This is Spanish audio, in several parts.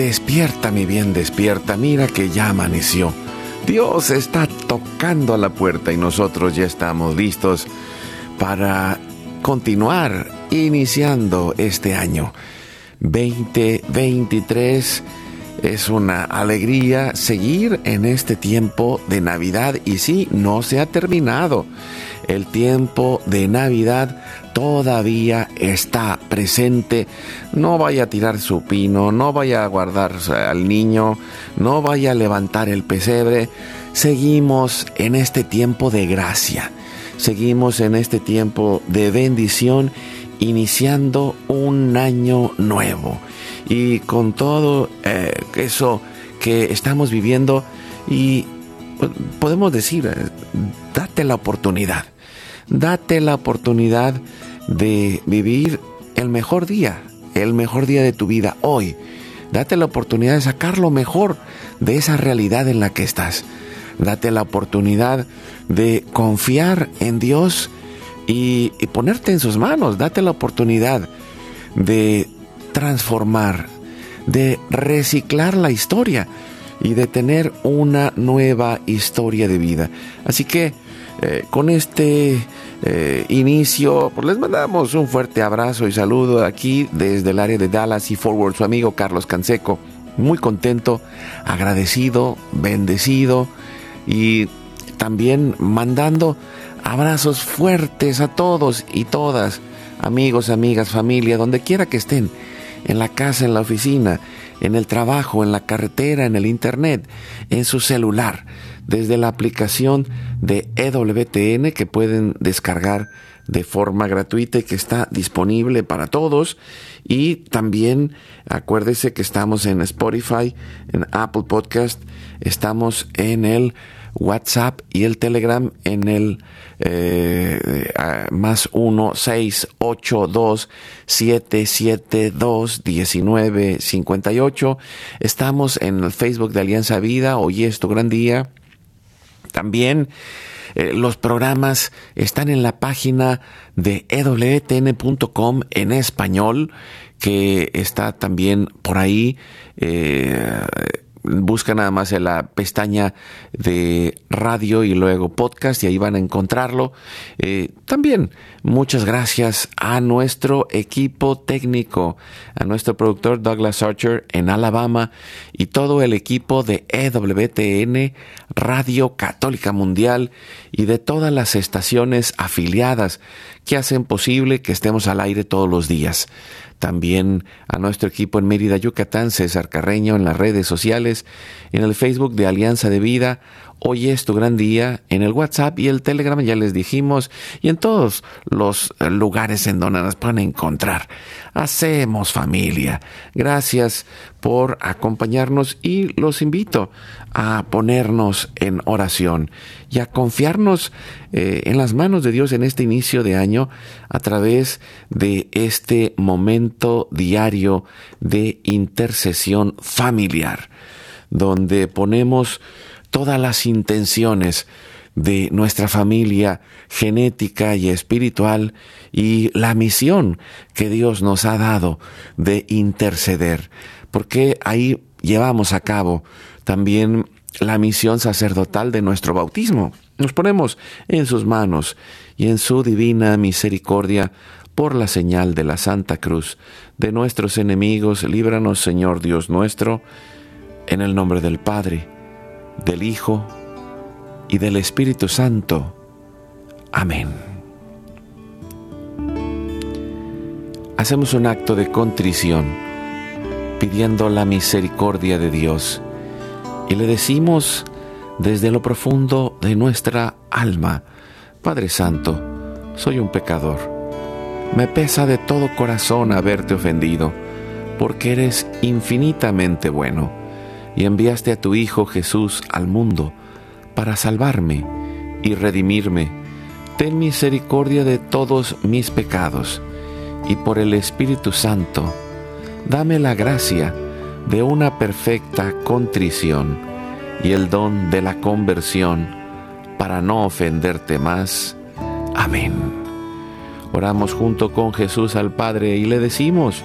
Despierta, mi bien, despierta, mira que ya amaneció. Dios está tocando a la puerta y nosotros ya estamos listos para continuar iniciando este año. 2023 es una alegría seguir en este tiempo de Navidad y sí, no se ha terminado. El tiempo de Navidad todavía está presente. No vaya a tirar su pino, no vaya a guardar al niño, no vaya a levantar el pesebre. Seguimos en este tiempo de gracia. Seguimos en este tiempo de bendición, iniciando un año nuevo. Y con todo eh, eso que estamos viviendo, y podemos decir, eh, date la oportunidad date la oportunidad de vivir el mejor día, el mejor día de tu vida hoy. Date la oportunidad de sacar lo mejor de esa realidad en la que estás. Date la oportunidad de confiar en Dios y, ponerte en sus manos. Date la oportunidad de transformar, de reciclar la historia y de tener una nueva historia de vida. Así que eh, con este eh, inicio, pues les mandamos un fuerte abrazo y saludo aquí desde el área de Dallas y Forward, su amigo Carlos Canseco. Muy contento, agradecido, bendecido y también mandando abrazos fuertes a todos y todas, amigos, amigas, familia, donde quiera que estén, en la casa, en la oficina, en el trabajo, en la carretera, en el internet, en su celular desde la aplicación de EWTN que pueden descargar de forma gratuita y que está disponible para todos. Y también acuérdese que estamos en Spotify, en Apple Podcast, estamos en el WhatsApp y el Telegram en el eh, más 1 6 8 2 7 7 2 19 58. Estamos en el Facebook de Alianza Vida. Hoy es tu gran día. También eh, los programas están en la página de ewtn.com en español, que está también por ahí. Eh, busca nada más en la pestaña de radio y luego podcast y ahí van a encontrarlo. Eh, también muchas gracias a nuestro equipo técnico, a nuestro productor Douglas Archer en Alabama y todo el equipo de EWTN, Radio Católica Mundial y de todas las estaciones afiliadas que hacen posible que estemos al aire todos los días también a nuestro equipo en Mérida, Yucatán, César Carreño en las redes sociales, en el Facebook de Alianza de Vida. Hoy es tu gran día en el WhatsApp y el Telegram, ya les dijimos, y en todos los lugares en donde nos pueden encontrar. Hacemos familia. Gracias por acompañarnos y los invito a ponernos en oración y a confiarnos eh, en las manos de Dios en este inicio de año a través de este momento diario de intercesión familiar, donde ponemos todas las intenciones de nuestra familia genética y espiritual y la misión que Dios nos ha dado de interceder, porque ahí llevamos a cabo también la misión sacerdotal de nuestro bautismo. Nos ponemos en sus manos y en su divina misericordia por la señal de la Santa Cruz de nuestros enemigos, líbranos Señor Dios nuestro, en el nombre del Padre, del Hijo y del Espíritu Santo. Amén. Hacemos un acto de contrición pidiendo la misericordia de Dios y le decimos desde lo profundo de nuestra alma, Padre Santo, soy un pecador. Me pesa de todo corazón haberte ofendido, porque eres infinitamente bueno y enviaste a tu Hijo Jesús al mundo para salvarme y redimirme. Ten misericordia de todos mis pecados y por el Espíritu Santo, dame la gracia de una perfecta contrición y el don de la conversión para no ofenderte más. Amén. Oramos junto con Jesús al Padre y le decimos,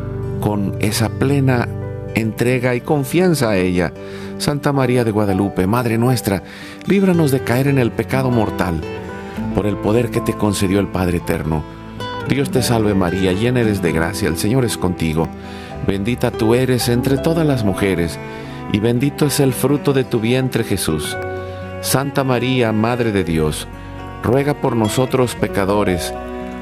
con esa plena entrega y confianza a ella. Santa María de Guadalupe, Madre nuestra, líbranos de caer en el pecado mortal, por el poder que te concedió el Padre Eterno. Dios te salve María, llena eres de gracia, el Señor es contigo. Bendita tú eres entre todas las mujeres, y bendito es el fruto de tu vientre Jesús. Santa María, Madre de Dios, ruega por nosotros pecadores,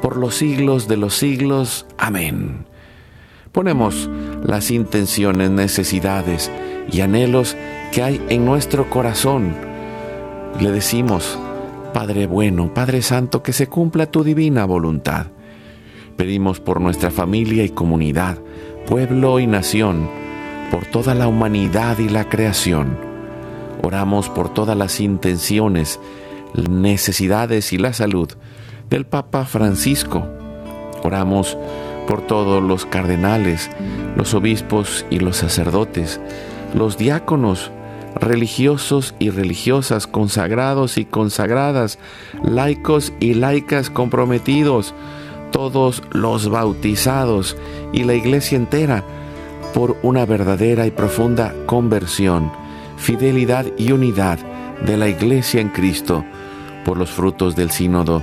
por los siglos de los siglos. Amén. Ponemos las intenciones, necesidades y anhelos que hay en nuestro corazón. Le decimos, Padre bueno, Padre Santo, que se cumpla tu divina voluntad. Pedimos por nuestra familia y comunidad, pueblo y nación, por toda la humanidad y la creación. Oramos por todas las intenciones, necesidades y la salud del Papa Francisco. Oramos por todos los cardenales, los obispos y los sacerdotes, los diáconos, religiosos y religiosas, consagrados y consagradas, laicos y laicas comprometidos, todos los bautizados y la iglesia entera, por una verdadera y profunda conversión, fidelidad y unidad de la iglesia en Cristo, por los frutos del sínodo,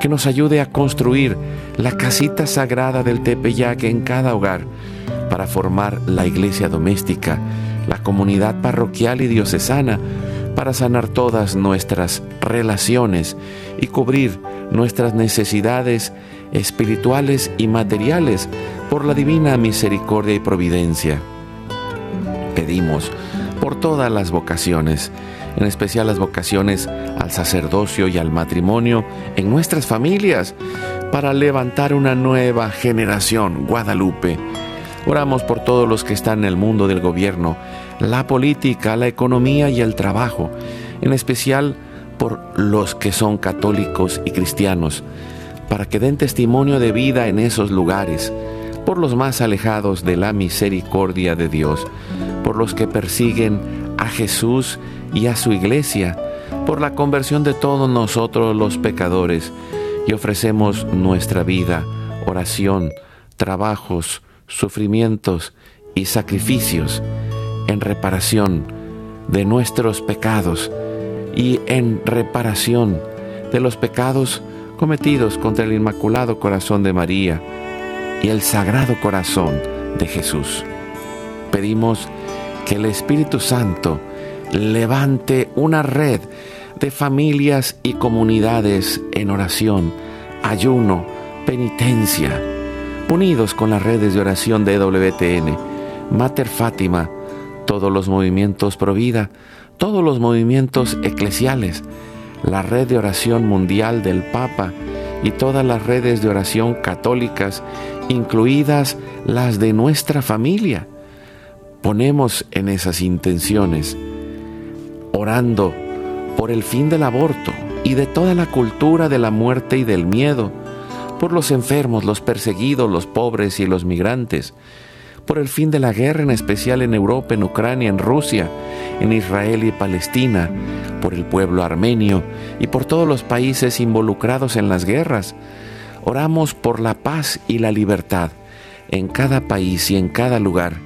que nos ayude a construir la casita sagrada del Tepeyac en cada hogar para formar la iglesia doméstica, la comunidad parroquial y diocesana, para sanar todas nuestras relaciones y cubrir nuestras necesidades espirituales y materiales por la divina misericordia y providencia. pedimos por todas las vocaciones, en especial las vocaciones al sacerdocio y al matrimonio en nuestras familias, para levantar una nueva generación Guadalupe. Oramos por todos los que están en el mundo del gobierno, la política, la economía y el trabajo, en especial por los que son católicos y cristianos, para que den testimonio de vida en esos lugares, por los más alejados de la misericordia de Dios, por los que persiguen a Jesús y a su iglesia, por la conversión de todos nosotros los pecadores, y ofrecemos nuestra vida, oración, trabajos, sufrimientos y sacrificios en reparación de nuestros pecados y en reparación de los pecados cometidos contra el Inmaculado Corazón de María y el Sagrado Corazón de Jesús. Pedimos que el Espíritu Santo levante una red de familias y comunidades en oración, ayuno, penitencia, unidos con las redes de oración de WTN, Mater Fátima, todos los movimientos pro vida, todos los movimientos eclesiales, la red de oración mundial del Papa y todas las redes de oración católicas, incluidas las de nuestra familia. Ponemos en esas intenciones, orando por el fin del aborto y de toda la cultura de la muerte y del miedo, por los enfermos, los perseguidos, los pobres y los migrantes, por el fin de la guerra, en especial en Europa, en Ucrania, en Rusia, en Israel y Palestina, por el pueblo armenio y por todos los países involucrados en las guerras. Oramos por la paz y la libertad en cada país y en cada lugar,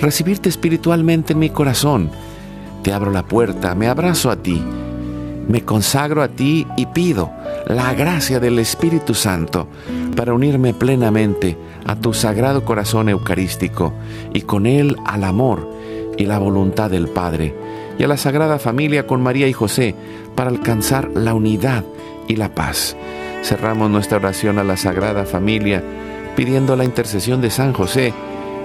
recibirte espiritualmente en mi corazón. Te abro la puerta, me abrazo a ti, me consagro a ti y pido la gracia del Espíritu Santo para unirme plenamente a tu sagrado corazón eucarístico y con él al amor y la voluntad del Padre y a la Sagrada Familia con María y José para alcanzar la unidad y la paz. Cerramos nuestra oración a la Sagrada Familia pidiendo la intercesión de San José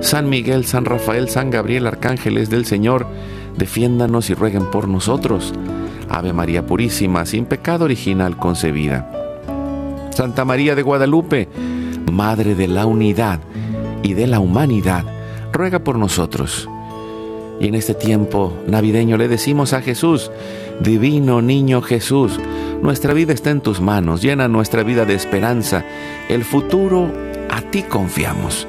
San Miguel, San Rafael, San Gabriel, arcángeles del Señor, defiéndanos y rueguen por nosotros. Ave María Purísima, sin pecado original concebida. Santa María de Guadalupe, Madre de la unidad y de la humanidad, ruega por nosotros. Y en este tiempo navideño le decimos a Jesús, Divino Niño Jesús, nuestra vida está en tus manos, llena nuestra vida de esperanza, el futuro a ti confiamos.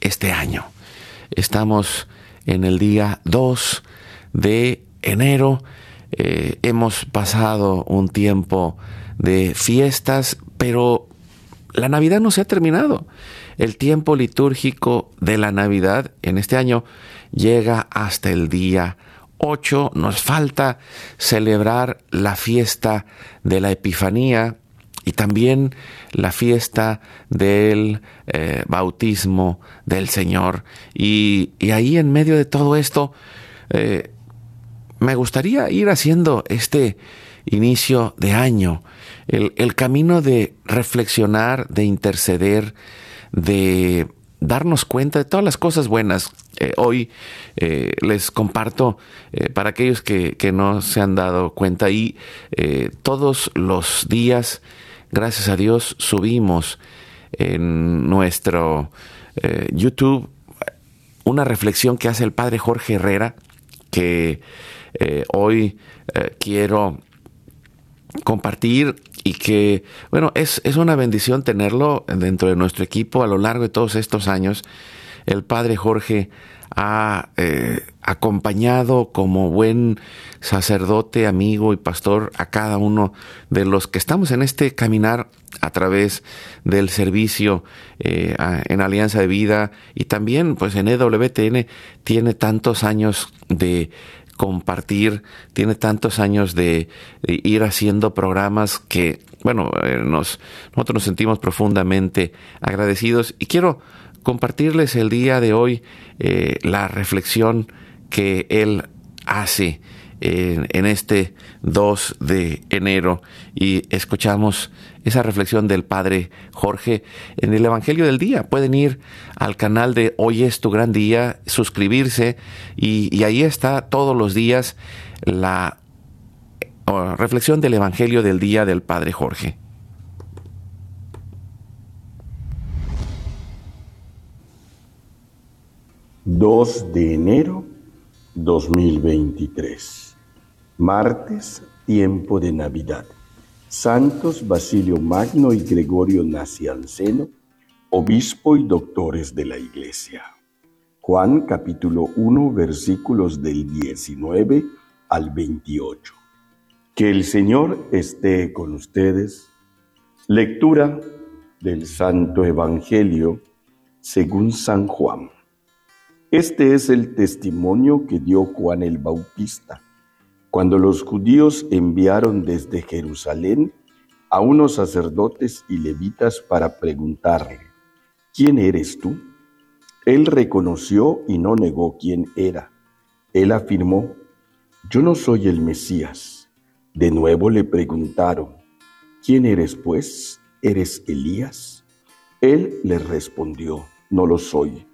este año. Estamos en el día 2 de enero. Eh, hemos pasado un tiempo de fiestas, pero la Navidad no se ha terminado. El tiempo litúrgico de la Navidad en este año llega hasta el día 8. Nos falta celebrar la fiesta de la Epifanía y también la fiesta del eh, bautismo del Señor. Y, ahí en medio de todo esto, eh, me gustaría ir haciendo este inicio de año, el, el camino de reflexionar, de interceder, de darnos cuenta de todas las cosas buenas. Eh, hoy les comparto para aquellos que, que, no se han dado cuenta y todos los días, gracias a Dios, subimos en nuestro YouTube una reflexión que hace el padre Jorge Herrera que hoy quiero compartir y que, bueno, es, es una bendición tenerlo dentro de nuestro equipo a lo largo de todos estos años. El padre Jorge ha eh, acompañado como buen sacerdote, amigo y pastor a cada uno de los que estamos en este caminar a través del servicio eh, en Alianza de Vida. Y también pues en EWTN tiene tantos años de compartir, tiene tantos años de, ir haciendo programas que, bueno, eh, nos, nosotros nos sentimos profundamente agradecidos. Y quiero compartirles el día de hoy eh, la reflexión que él hace en, este 2 de enero y escuchamos esa reflexión del Padre Jorge en el Evangelio del Día. Pueden ir al canal de Hoy es tu gran día, suscribirse y, ahí está todos los días la reflexión del Evangelio del Día del Padre Jorge. ...2 de enero 2023 Martes, tiempo de Navidad. Santos Basilio Magno y Gregorio Nacianceno, obispo y doctores de la Iglesia. Juan capítulo 1 versículos del 19 al 28. Que el Señor esté con ustedes. Lectura del Santo Evangelio según San Juan. Este es el testimonio que dio Juan el Bautista cuando los judíos enviaron desde Jerusalén a unos sacerdotes y levitas para preguntarle, ¿quién eres tú? Él reconoció y no negó quién era. Él afirmó, yo no soy el Mesías. De nuevo le preguntaron, ¿quién eres pues? ¿Eres Elías? Él les respondió, no lo soy.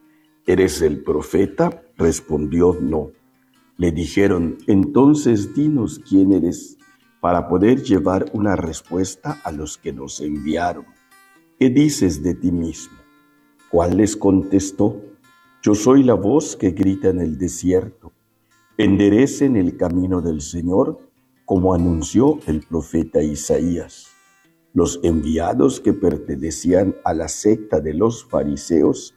¿Eres el profeta? Respondió, no. Le dijeron, entonces dinos quién eres para poder llevar una respuesta a los que nos enviaron. ¿Qué dices de ti mismo? ¿Cuál les contestó? Yo soy la voz que grita en el desierto. Enderecen el camino del Señor, como anunció el profeta Isaías. Los enviados que pertenecían a la secta de los fariseos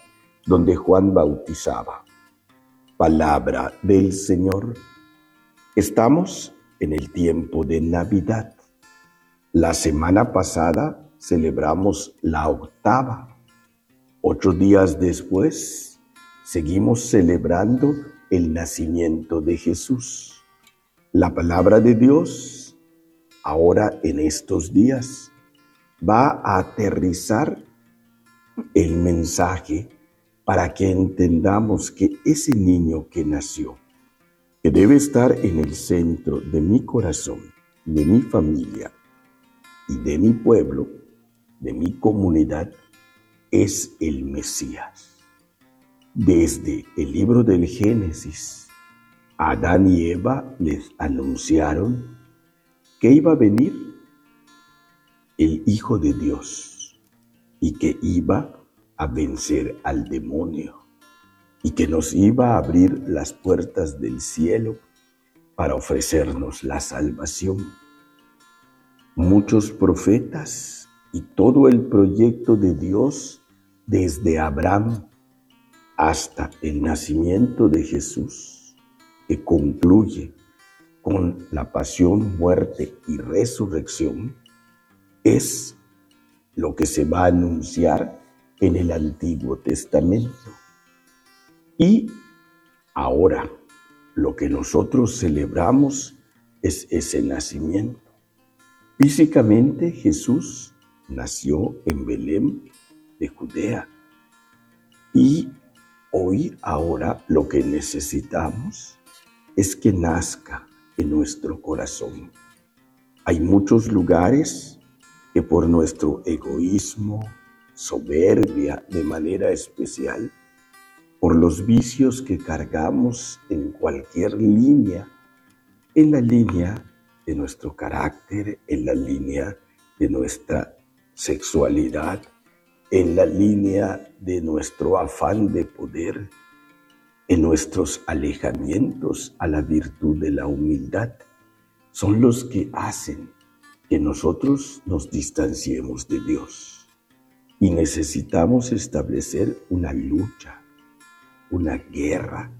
donde Juan bautizaba. Palabra del Señor. Estamos en el tiempo de Navidad. La semana pasada celebramos la octava. Ocho días después seguimos celebrando el nacimiento de Jesús. La palabra de Dios, ahora en estos días, va a aterrizar el mensaje para que entendamos que ese niño que nació, que debe estar en el centro de mi corazón, de mi familia y de mi pueblo, de mi comunidad, es el Mesías. Desde el libro del Génesis, Adán y Eva les anunciaron que iba a venir el Hijo de Dios y que iba a vencer al demonio y que nos iba a abrir las puertas del cielo para ofrecernos la salvación. Muchos profetas y todo el proyecto de Dios desde Abraham hasta el nacimiento de Jesús, que concluye con la pasión, muerte y resurrección, es lo que se va a anunciar en el Antiguo Testamento. Y ahora lo que nosotros celebramos es ese nacimiento. Físicamente Jesús nació en Belén de Judea. Y hoy, ahora, lo que necesitamos es que nazca en nuestro corazón. Hay muchos lugares que por nuestro egoísmo, soberbia de manera especial, por los vicios que cargamos en cualquier línea, en la línea de nuestro carácter, en la línea de nuestra sexualidad, en la línea de nuestro afán de poder, en nuestros alejamientos a la virtud de la humildad, son los que hacen que nosotros nos distanciemos de Dios y necesitamos establecer una lucha, una guerra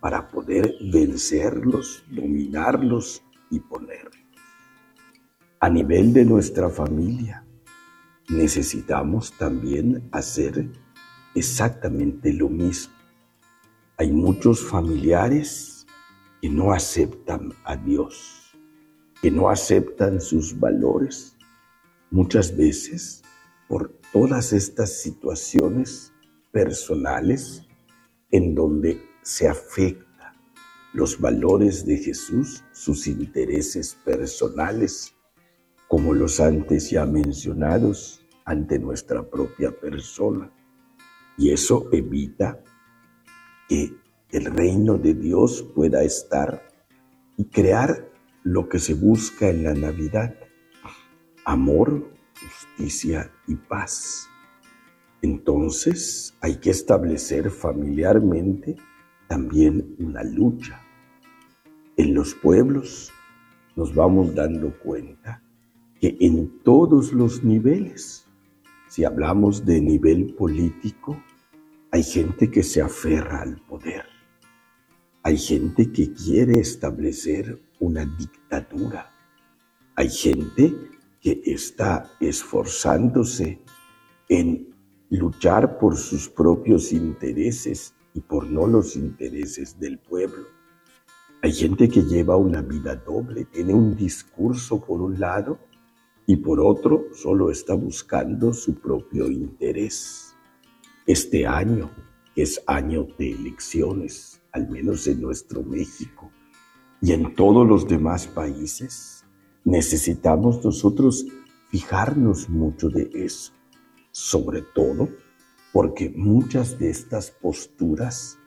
para poder vencerlos, dominarlos y ponerlos. A nivel de nuestra familia, necesitamos también hacer exactamente lo mismo. Hay muchos familiares que no aceptan a Dios, que no aceptan sus valores. Muchas veces por todas estas situaciones personales en donde se afecta los valores de Jesús, sus intereses personales, como los antes ya mencionados, ante nuestra propia persona. Y eso evita que el reino de Dios pueda estar y crear lo que se busca en la Navidad, amor, justicia y paz. Entonces hay que establecer familiarmente también una lucha. En los pueblos nos vamos dando cuenta que en todos los niveles, si hablamos de nivel político, hay gente que se aferra al poder. Hay gente que quiere establecer una dictadura. Hay gente que está esforzándose en luchar por sus propios intereses y por no los intereses del pueblo. Hay gente que lleva una vida doble, tiene un discurso por un lado y por otro solo está buscando su propio interés. Este año, es año de elecciones, al menos en nuestro México y en todos los demás países, necesitamos nosotros fijarnos mucho de eso, sobre todo porque muchas de estas posturas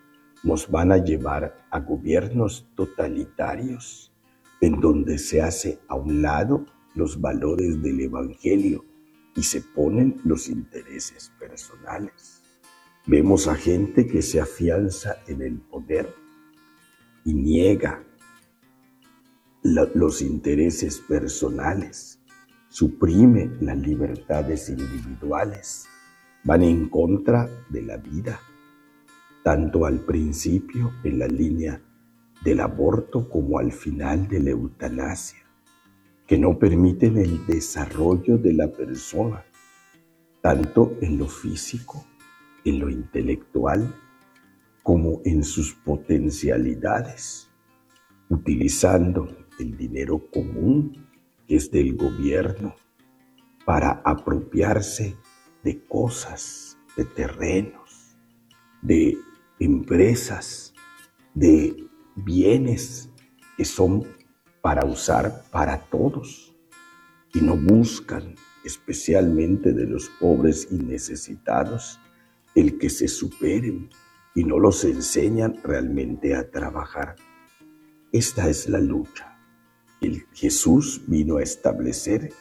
nos van a llevar a gobiernos totalitarios en donde se hace a un lado los valores del Evangelio y se ponen los intereses personales. Vemos a gente que se afianza en el poder y niega los intereses personales, suprime las libertades individuales, van en contra de la vida, tanto al principio en la línea del aborto como al final de la eutanasia, que no permiten el desarrollo de la persona, tanto en lo físico, en lo intelectual, como en sus potencialidades, utilizando el dinero común que es del gobierno para apropiarse de cosas, de terrenos, de empresas, de bienes que son para usar para todos y no buscan especialmente de los pobres y necesitados el que se superen y no los enseñan realmente a trabajar. Esta es la lucha que Jesús vino a establecer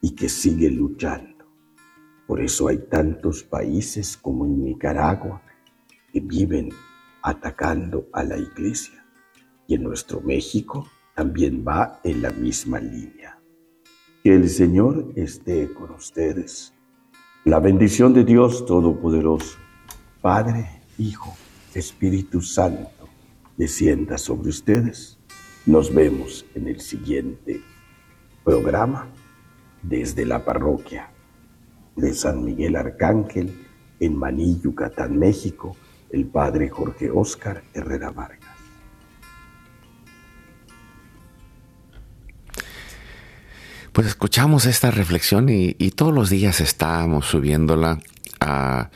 y que sigue luchando. Por eso hay tantos países como en Nicaragua que viven atacando a la iglesia. Y en nuestro México también va en la misma línea. Que el Señor esté con ustedes. La bendición de Dios Todopoderoso, Padre, Hijo, Espíritu Santo, descienda sobre ustedes. Nos vemos en el siguiente programa desde la parroquia de San Miguel Arcángel en Maní, Yucatán, México, el Padre Jorge Oscar Herrera Vargas. Pues escuchamos esta reflexión y, todos los días estábamos subiéndola a,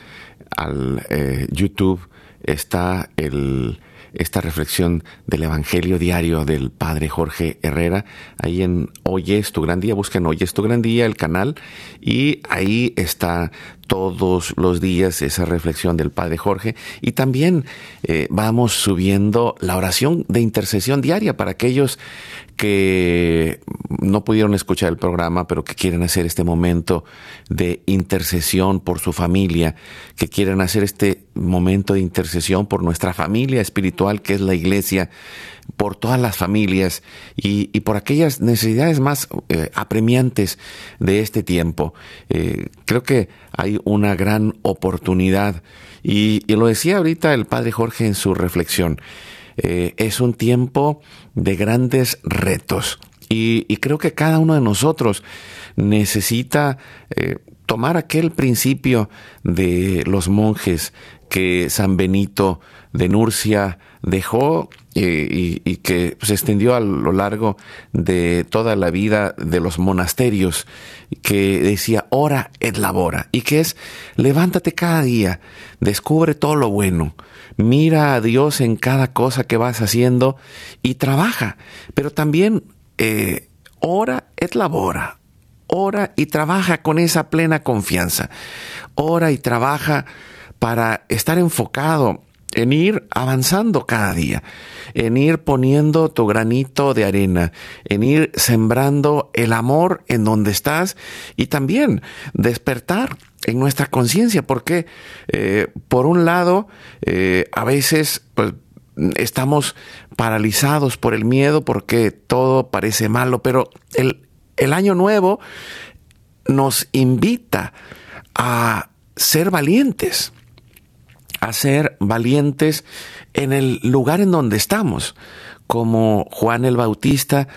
al eh, YouTube está el, esta reflexión del Evangelio diario del Padre Jorge Herrera. Ahí en Hoy es tu gran día, busquen Hoy es tu gran día, el canal, y ahí está todos los días esa reflexión del Padre Jorge. Y también eh, vamos subiendo la oración de intercesión diaria para aquellos que no pudieron escuchar el programa, pero que quieren hacer este momento de intercesión por su familia, que quieren hacer este momento de intercesión por nuestra familia espiritual, que es la iglesia, por todas las familias y, por aquellas necesidades más eh, apremiantes de este tiempo. Eh, creo que hay una gran oportunidad y, y lo decía ahorita el padre Jorge en su reflexión. Eh, es un tiempo de grandes retos. Y, creo que cada uno de nosotros necesita tomar aquel principio de los monjes que San Benito de Nurcia dejó eh, y, que se extendió a lo largo de toda la vida de los monasterios, que decía, ora et labora, y que es, levántate cada día, descubre todo lo bueno, mira a Dios en cada cosa que vas haciendo y trabaja, pero también eh, ora et labora, ora y trabaja con esa plena confianza, ora y trabaja para estar enfocado en ir avanzando cada día, en ir poniendo tu granito de arena, en ir sembrando el amor en donde estás y también despertar en nuestra conciencia, porque eh, por un lado, eh, a veces pues, estamos paralizados por el miedo porque todo parece malo, pero el, el año nuevo nos invita a ser valientes a ser valientes en el lugar en donde estamos, como Juan el Bautista,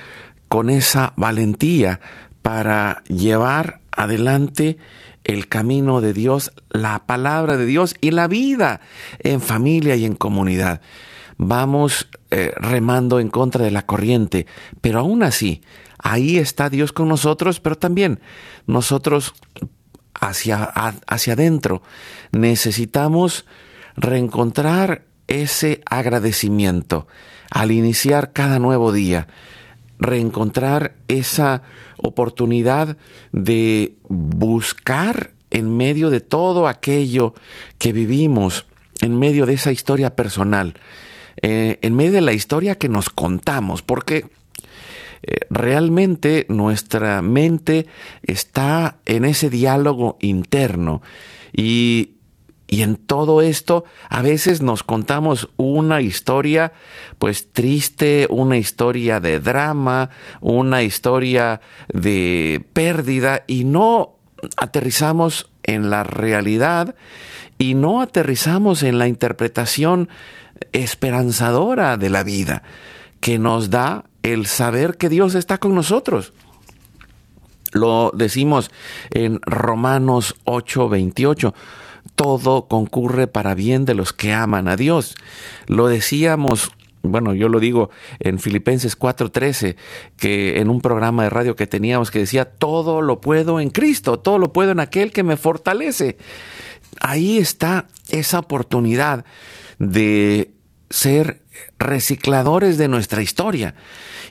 con esa valentía para llevar adelante el camino de Dios, la palabra de Dios y la vida en familia y en comunidad. Vamos eh, remando en contra de la corriente, pero aún así, ahí está Dios con nosotros, pero también nosotros hacia, hacia adentro necesitamos reencontrar ese agradecimiento al iniciar cada nuevo día, reencontrar esa oportunidad de buscar en medio de todo aquello que vivimos, en medio de esa historia personal, eh, en medio de la historia que nos contamos, porque eh, realmente nuestra mente está en ese diálogo interno y y en todo esto a veces nos contamos una historia pues triste, una historia de drama, una historia de pérdida y no aterrizamos en la realidad y no aterrizamos en la interpretación esperanzadora de la vida que nos da el saber que Dios está con nosotros. Lo decimos en Romanos 8:28 todo concurre para bien de los que aman a Dios. Lo decíamos bueno, yo lo digo en Filipenses 4:13, que en un programa de radio que teníamos que decía, todo lo puedo en Cristo, todo lo puedo en aquel que me fortalece. Ahí está esa oportunidad de ser recicladores de nuestra historia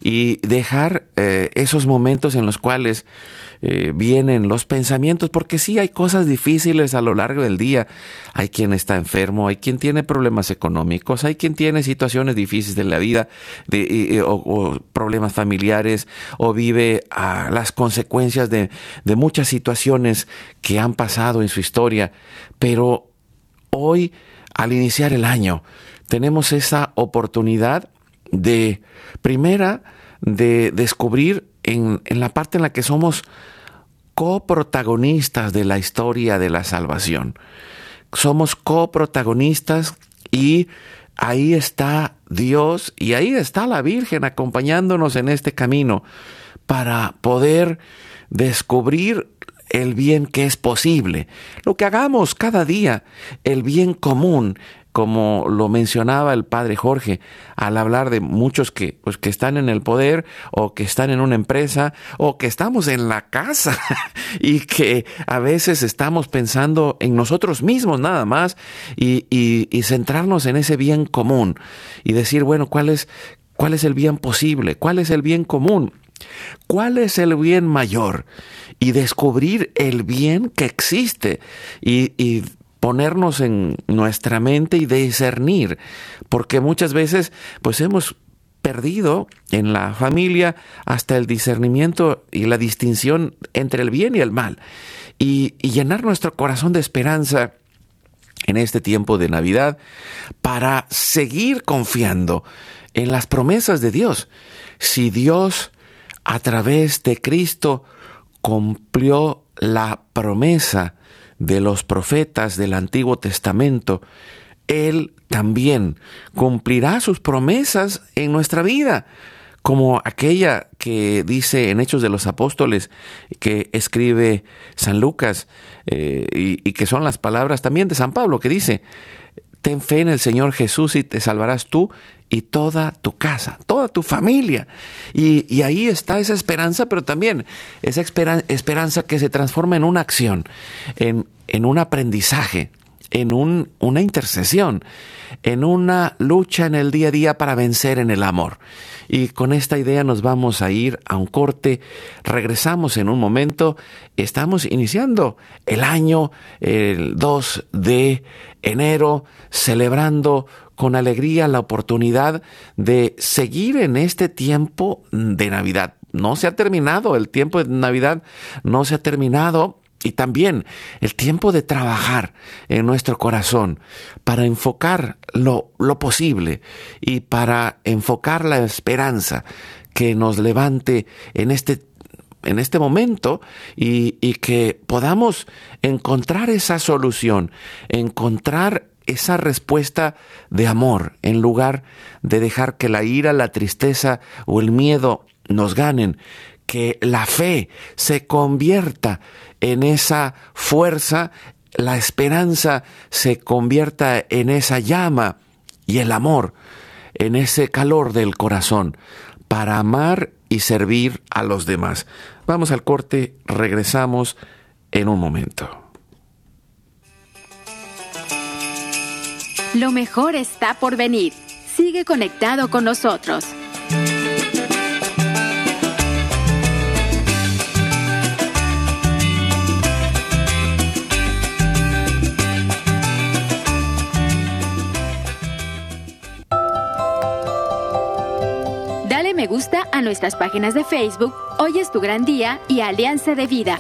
y dejar eh, esos momentos en los cuales eh, vienen los pensamientos, porque sí hay cosas difíciles a lo largo del día. Hay quien está enfermo, hay quien tiene problemas económicos, hay quien tiene situaciones difíciles de la vida de, o, problemas familiares o vive las consecuencias de, de muchas situaciones que han pasado en su historia. Pero hoy, al iniciar el año, tenemos esa oportunidad de, primera, de descubrir en, en, la parte en la que somos coprotagonistas de la historia de la salvación. Somos coprotagonistas y ahí está Dios y ahí está la Virgen acompañándonos en este camino para poder descubrir el bien que es posible. Lo que hagamos cada día, el bien común, como lo mencionaba el padre Jorge, al hablar de muchos que, pues, que están en el poder o que están en una empresa o que estamos en la casa y que a veces estamos pensando en nosotros mismos nada más y, y, centrarnos en ese bien común y decir, bueno, ¿cuál es, ¿cuál es el bien posible? ¿Cuál es el bien común? ¿Cuál es el bien mayor? Y descubrir el bien que existe y, y ponernos en nuestra mente y discernir, porque muchas veces pues hemos perdido en la familia hasta el discernimiento y la distinción entre el bien y el mal, y, llenar nuestro corazón de esperanza en este tiempo de Navidad para seguir confiando en las promesas de Dios. Si Dios a través de Cristo cumplió la promesa de los profetas del Antiguo Testamento, Él también cumplirá sus promesas en nuestra vida, como aquella que dice en Hechos de los Apóstoles, que escribe San Lucas, eh, y, y que son las palabras también de San Pablo, que dice, ten fe en el Señor Jesús y te salvarás tú y toda tu casa, toda tu familia. Y, ahí está esa esperanza, pero también esa esperanza que se transforma en una acción, en, en un aprendizaje, en un, una intercesión, en una lucha en el día a día para vencer en el amor. Y con esta idea nos vamos a ir a un corte, regresamos en un momento, estamos iniciando el año, el 2 de enero, celebrando con alegría la oportunidad de seguir en este tiempo de Navidad. No se ha terminado, el tiempo de Navidad no se ha terminado y también el tiempo de trabajar en nuestro corazón para enfocar lo, posible y para enfocar la esperanza que nos levante en este, en este momento y, y que podamos encontrar esa solución, encontrar esa respuesta de amor en lugar de dejar que la ira, la tristeza o el miedo nos ganen, que la fe se convierta en esa fuerza, la esperanza se convierta en esa llama y el amor en ese calor del corazón para amar y servir a los demás. Vamos al corte, regresamos en un momento. Lo mejor está por venir. Sigue conectado con nosotros. Me gusta a nuestras páginas de Facebook Hoy es tu gran día y Alianza de Vida.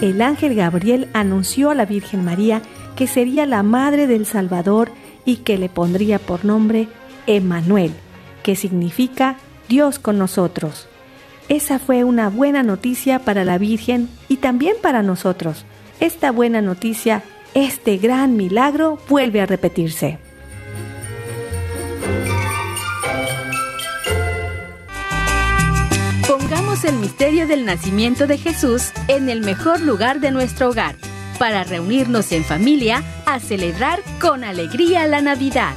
El ángel Gabriel anunció a la Virgen María que sería la madre del Salvador y que le pondría por nombre Emmanuel, que significa Dios con nosotros. Esa fue una buena noticia para la Virgen y también para nosotros. Esta buena noticia, este gran milagro vuelve a repetirse. Pongamos el misterio del nacimiento de Jesús en el mejor lugar de nuestro hogar, para reunirnos en familia a celebrar con alegría la Navidad.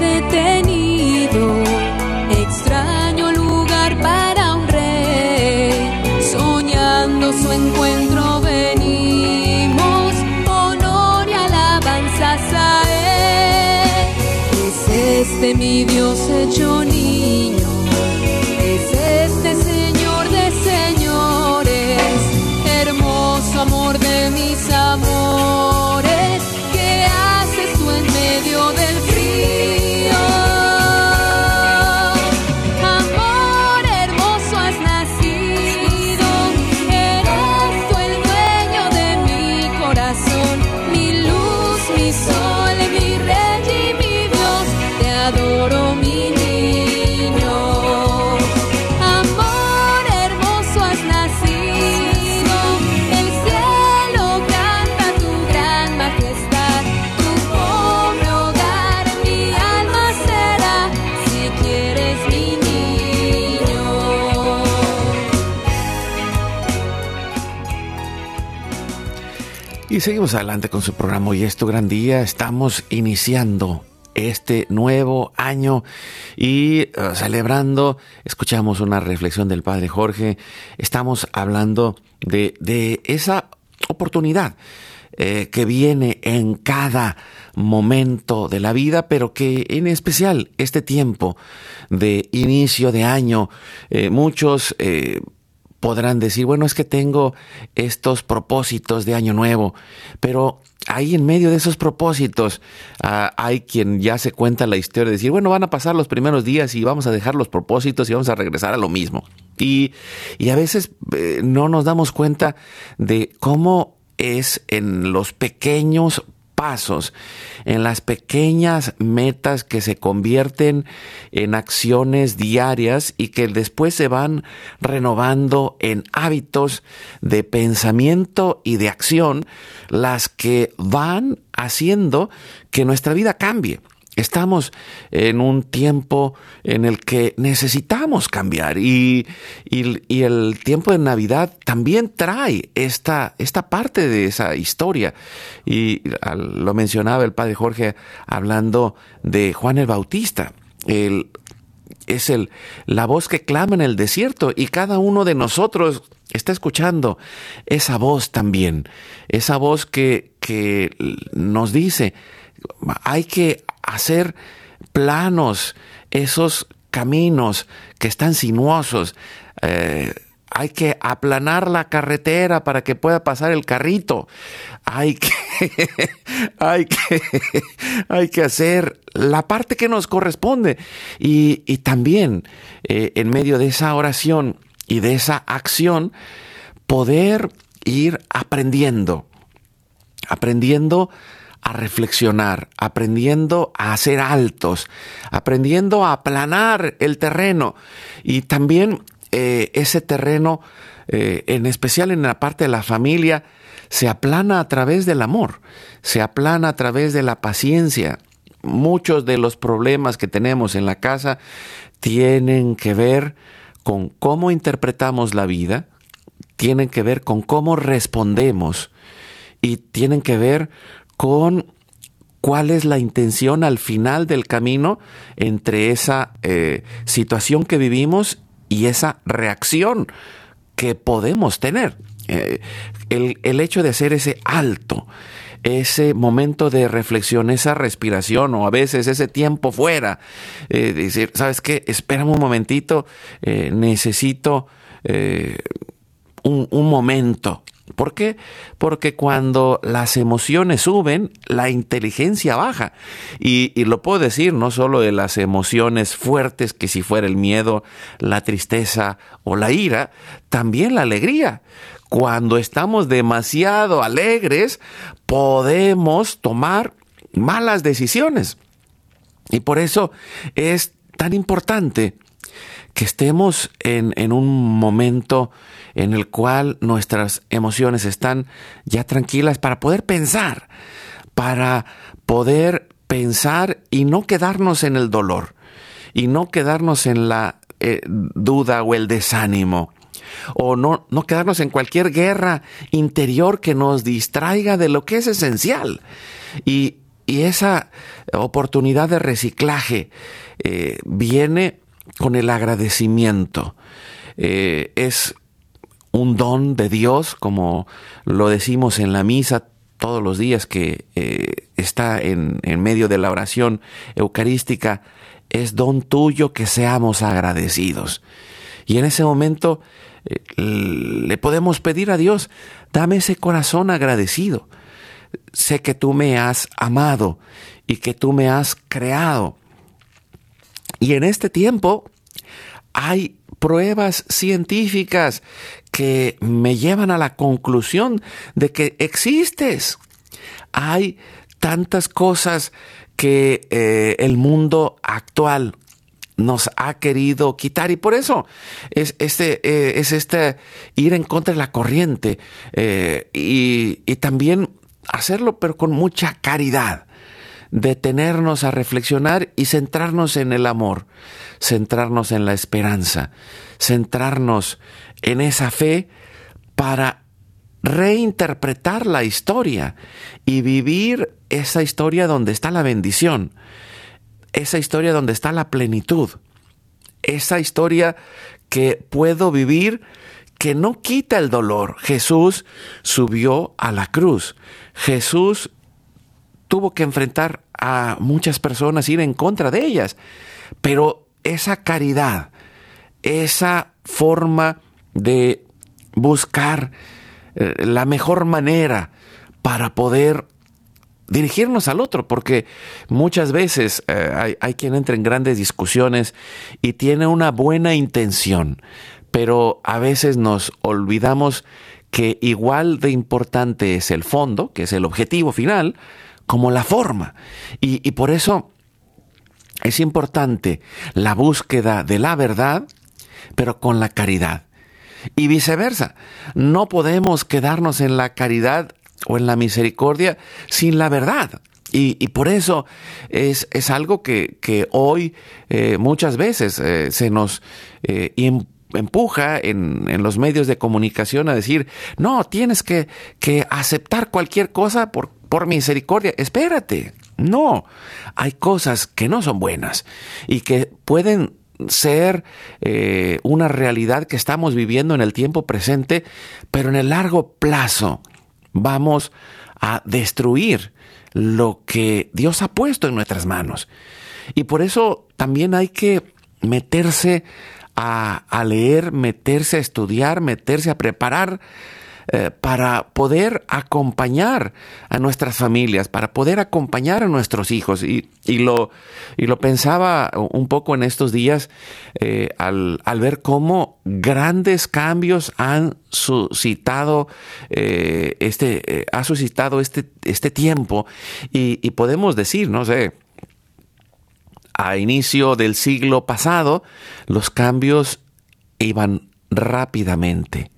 detenido. Y seguimos adelante con su programa. Hoy es tu gran día. Estamos iniciando este nuevo año y eh, celebrando, escuchamos una reflexión del Padre Jorge, estamos hablando de, de esa oportunidad eh, que viene en cada momento de la vida, pero que en especial este tiempo de inicio de año, eh, muchos podrán decir, bueno, es que tengo estos propósitos de año nuevo, pero ahí en medio de esos propósitos ah, hay quien ya se cuenta la historia de decir, bueno, van a pasar los primeros días y vamos a dejar los propósitos y vamos a regresar a lo mismo. Y, y a veces eh, no nos damos cuenta de cómo es en los pequeños pasos, en las pequeñas metas que se convierten en acciones diarias y que después se van renovando en hábitos de pensamiento y de acción, las que van haciendo que nuestra vida cambie. Estamos en un tiempo en el que necesitamos cambiar y, el tiempo de Navidad también trae esta, esta parte de esa historia. Y lo mencionaba el padre Jorge hablando de Juan el Bautista. es el, la voz que clama en el desierto y cada uno de nosotros está escuchando esa voz también, esa voz que, que nos dice, hay que hacer planos esos caminos que están sinuosos. Eh, hay que aplanar la carretera para que pueda pasar el carrito. Hay que, hay que, hay que hacer la parte que nos corresponde. Y, también eh, en medio de esa oración y de esa acción, poder ir aprendiendo, aprendiendo a reflexionar, aprendiendo a hacer altos, aprendiendo a aplanar el terreno y también eh, ese terreno eh, en especial en la parte de la familia, se aplana a través del amor, se aplana a través de la paciencia. Muchos de los problemas que tenemos en la casa tienen que ver con cómo interpretamos la vida, tienen que ver con cómo respondemos y tienen que ver con cuál es la intención al final del camino entre esa eh, situación que vivimos y esa reacción que podemos tener. Eh, el, hecho de hacer ese alto, ese momento de reflexión, esa respiración o a veces ese tiempo fuera, eh, decir, ¿sabes qué? Espérame un momentito, necesito un, un momento ¿Por qué? Porque cuando las emociones suben, la inteligencia baja. Y, lo puedo decir no solo de las emociones fuertes, que si fuera el miedo, la tristeza o la ira, también la alegría. Cuando estamos demasiado alegres, podemos tomar malas decisiones. Y por eso es tan importante que estemos en, en un momento en el cual nuestras emociones están ya tranquilas para poder pensar, para poder pensar y no quedarnos en el dolor y no quedarnos en la eh, duda o el desánimo o no, no quedarnos en cualquier guerra interior que nos distraiga de lo que es esencial. Y, esa oportunidad de reciclaje eh, viene con el agradecimiento. Eh, es un don de Dios, como lo decimos en la misa todos los días que eh, está en, medio de la oración eucarística, es don tuyo que seamos agradecidos. Y en ese momento eh, le podemos pedir a Dios, dame ese corazón agradecido. Sé que tú me has amado y que tú me has creado. Y en este tiempo hay pruebas científicas que me llevan a la conclusión de que existes. Hay tantas cosas que eh, el mundo actual nos ha querido quitar y por eso es este, eh, es este ir en contra de la corriente eh, y, y también hacerlo pero con mucha caridad detenernos a reflexionar y centrarnos en el amor, centrarnos en la esperanza, centrarnos en esa fe para reinterpretar la historia y vivir esa historia donde está la bendición, esa historia donde está la plenitud, esa historia que puedo vivir que no quita el dolor. Jesús subió a la cruz. Jesús tuvo que enfrentar a muchas personas, ir en contra de ellas. Pero esa caridad, esa forma de buscar eh, la mejor manera para poder dirigirnos al otro, porque muchas veces eh, hay, hay, quien entra en grandes discusiones y tiene una buena intención, pero a veces nos olvidamos que igual de importante es el fondo, que es el objetivo final, como la forma. Y, por eso es importante la búsqueda de la verdad, pero con la caridad. Y viceversa, no podemos quedarnos en la caridad o en la misericordia sin la verdad. Y, por eso es, es algo que, hoy eh, muchas veces eh, se nos eh, empuja en, en, los medios de comunicación a decir, no, tienes que, que aceptar cualquier cosa por, por misericordia. Espérate, no, hay cosas que no son buenas y que pueden ser eh, una realidad que estamos viviendo en el tiempo presente, pero en el largo plazo vamos a destruir lo que Dios ha puesto en nuestras manos. Y por eso también hay que meterse a, a leer, meterse a estudiar, meterse a preparar eh, para poder acompañar a nuestras familias, para poder acompañar a nuestros hijos. Y, lo, y lo pensaba un poco en estos días eh, al, ver cómo grandes cambios han suscitado eh, este, ha suscitado este, este tiempo. Y, y podemos decir, no sé, a inicio del siglo pasado, los cambios iban rápidamente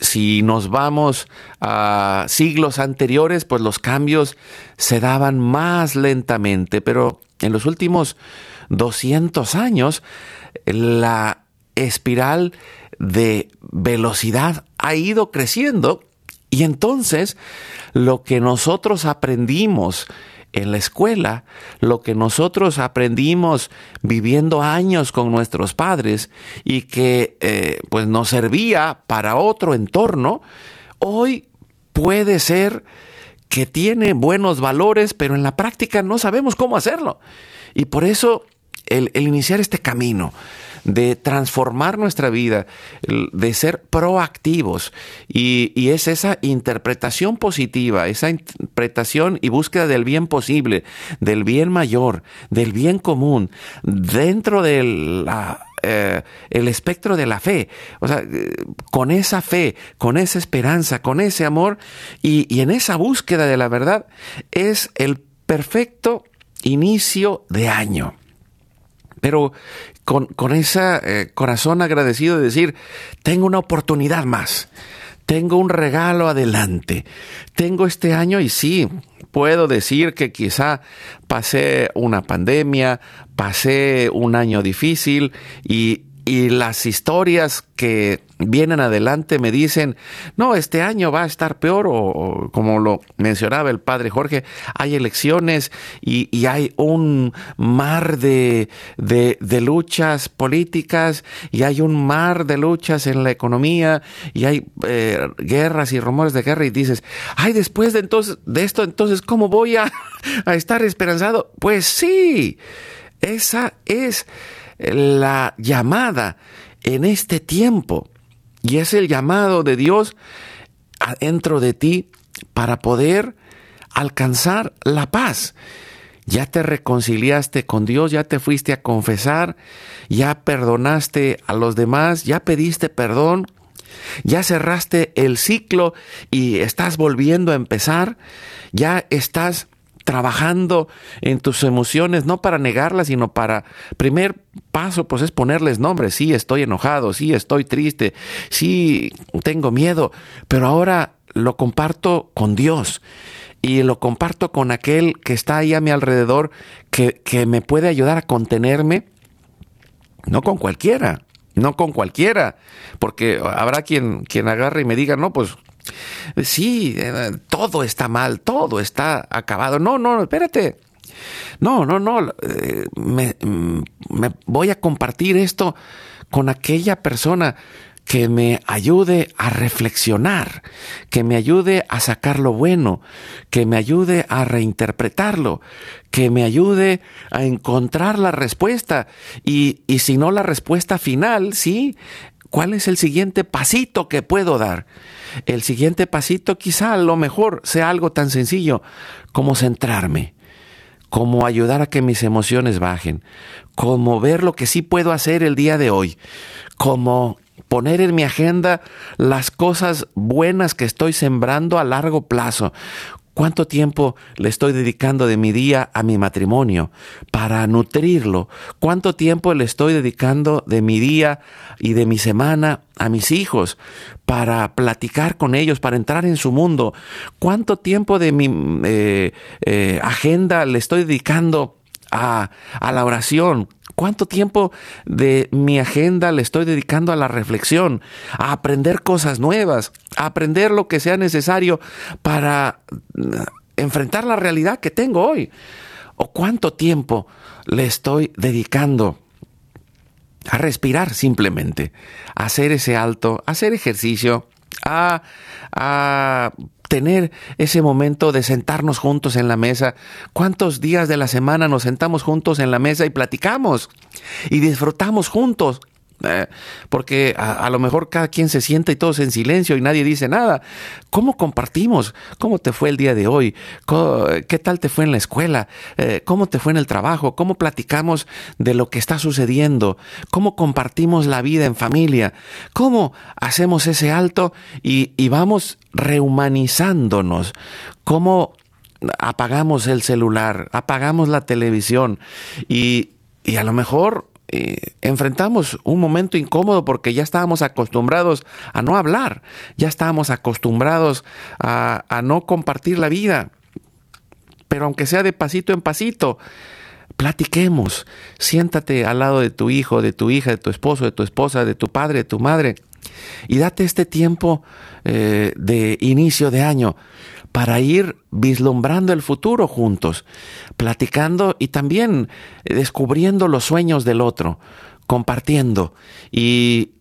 si nos vamos a siglos anteriores, pues los cambios se daban más lentamente, pero en los últimos 200 años la espiral de velocidad ha ido creciendo y entonces lo que nosotros aprendimos en la escuela, lo que nosotros aprendimos viviendo años con nuestros padres y que eh, pues nos servía para otro entorno, hoy puede ser que tiene buenos valores, pero en la práctica no sabemos cómo hacerlo. Y por eso el, el iniciar este camino, de transformar nuestra vida, de ser proactivos. Y, es esa interpretación positiva, esa interpretación y búsqueda del bien posible, del bien mayor, del bien común, dentro del eh, el espectro de la fe. O sea, con esa fe, con esa esperanza, con ese amor y, y en esa búsqueda de la verdad es el perfecto inicio de año. Pero con, con ese eh, corazón agradecido de decir, tengo una oportunidad más, tengo un regalo adelante, tengo este año y sí, puedo decir que quizá pasé una pandemia, pasé un año difícil y, y las historias que vienen adelante me dicen, no, este año va a estar peor, o, como lo mencionaba el padre Jorge, hay elecciones y, hay un mar de, de, luchas políticas y hay un mar de luchas en la economía y hay eh, guerras y rumores de guerra y dices, ay, después de, entonces, de esto, entonces, ¿cómo voy a, a estar esperanzado? Pues sí, esa es la llamada en este tiempo. Y es el llamado de Dios adentro de ti para poder alcanzar la paz. Ya te reconciliaste con Dios, ya te fuiste a confesar, ya perdonaste a los demás, ya pediste perdón, ya cerraste el ciclo y estás volviendo a empezar, ya estás trabajando en tus emociones, no para negarlas, sino para, primer paso, pues es ponerles nombre. Sí, estoy enojado, sí, estoy triste, sí, tengo miedo, pero ahora lo comparto con Dios y lo comparto con aquel que está ahí a mi alrededor, que, que me puede ayudar a contenerme, no con cualquiera, no con cualquiera, porque habrá quien, quien agarre y me diga, no, pues Sí, eh, todo está mal, todo está acabado. No, no, espérate. No, no, no. Eh, me, mm, me voy a compartir esto con aquella persona que me ayude a reflexionar, que me ayude a sacar lo bueno, que me ayude a reinterpretarlo, que me ayude a encontrar la respuesta y, y si no la respuesta final, sí, ¿cuál es el siguiente pasito que puedo dar? El siguiente pasito quizá a lo mejor sea algo tan sencillo como centrarme, como ayudar a que mis emociones bajen, como ver lo que sí puedo hacer el día de hoy, como poner en mi agenda las cosas buenas que estoy sembrando a largo plazo, ¿Cuánto tiempo le estoy dedicando de mi día a mi matrimonio para nutrirlo? ¿Cuánto tiempo le estoy dedicando de mi día y de mi semana a mis hijos para platicar con ellos, para entrar en su mundo? ¿Cuánto tiempo de mi eh, eh, agenda le estoy dedicando a, a la oración? ¿Cuánto tiempo de mi agenda le estoy dedicando a la reflexión, a aprender cosas nuevas, a aprender lo que sea necesario para mm, enfrentar la realidad que tengo hoy? ¿O cuánto tiempo le estoy dedicando a respirar simplemente, a hacer ese alto, a hacer ejercicio, a, a tener ese momento de sentarnos juntos en la mesa. ¿Cuántos días de la semana nos sentamos juntos en la mesa y platicamos y disfrutamos juntos? Eh, porque a, lo mejor cada quien se sienta y todos en silencio y nadie dice nada. ¿Cómo compartimos? ¿Cómo te fue el día de hoy? ¿Qué tal te fue en la escuela? Eh, ¿Cómo te fue en el trabajo? ¿Cómo platicamos de lo que está sucediendo? ¿Cómo compartimos la vida en familia? ¿Cómo hacemos ese alto y, y vamos rehumanizándonos? ¿Cómo apagamos el celular, apagamos la televisión y, y a lo mejor eh, enfrentamos un momento incómodo porque ya estábamos acostumbrados a no hablar, ya estábamos acostumbrados a, a no compartir la vida. Pero aunque sea de pasito en pasito, platiquemos, siéntate al lado de tu hijo, de tu hija, de tu esposo, de tu esposa, de tu padre, de tu madre, y date este tiempo eh, de inicio de año para ir vislumbrando el futuro juntos, platicando y también descubriendo los sueños del otro, compartiendo y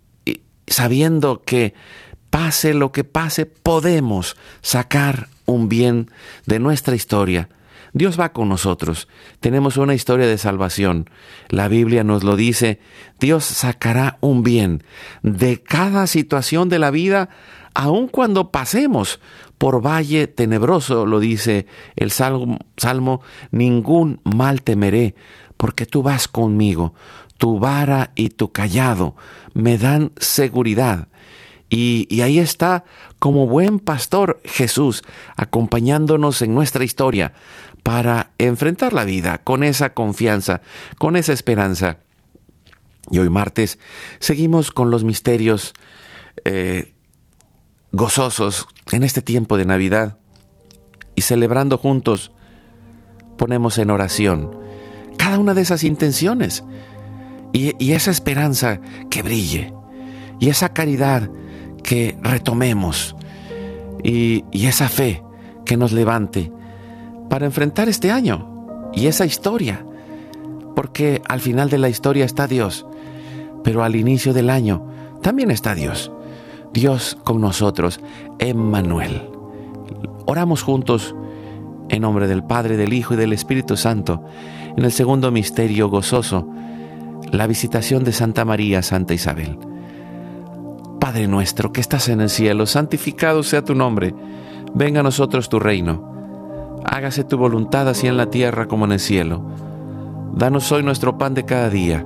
sabiendo que pase lo que pase, podemos sacar un bien de nuestra historia Dios va con nosotros. Tenemos una historia de salvación. La Biblia nos lo dice. Dios sacará un bien de cada situación de la vida, aun cuando pasemos por valle tenebroso, lo dice el salmo, salmo, ningún mal temeré, porque tú vas conmigo. Tu vara y tu callado me dan seguridad. Y, ahí está, como buen pastor Jesús, acompañándonos en nuestra historia, para enfrentar la vida con esa confianza, con esa esperanza. Y hoy martes seguimos con los misterios eh, gozosos en este tiempo de Navidad y celebrando juntos ponemos en oración cada una de esas intenciones y, esa esperanza que brille y esa caridad que retomemos y esa fe que nos levante para enfrentar este año y esa historia. Porque al final de la historia está Dios, pero al inicio del año también está Dios. Dios con nosotros, Emmanuel. Oramos juntos en nombre del Padre, del Hijo y del Espíritu Santo, en el segundo misterio gozoso, la visitación de Santa María, Santa Isabel. Padre nuestro que estás en el cielo, santificado sea tu nombre, venga a nosotros tu reino hágase tu voluntad así en la tierra como en el cielo. Danos hoy nuestro pan de cada día.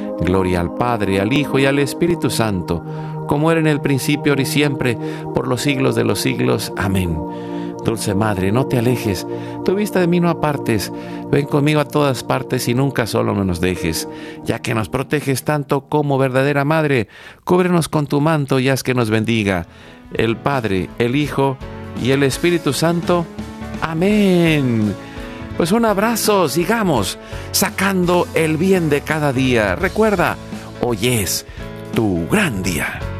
Gloria al Padre, al Hijo y al Espíritu Santo, como era en el principio, ahora y siempre, por los siglos de los siglos. Amén. Dulce Madre, no te alejes, tu vista de mí no apartes, ven conmigo a todas partes y nunca solo me nos dejes, ya que nos proteges tanto como verdadera Madre, cúbrenos con tu manto y haz que nos bendiga el Padre, el Hijo y el Espíritu Santo. Amén. Pues un abrazo, sigamos sacando el bien de cada día. Recuerda, hoy es tu gran día.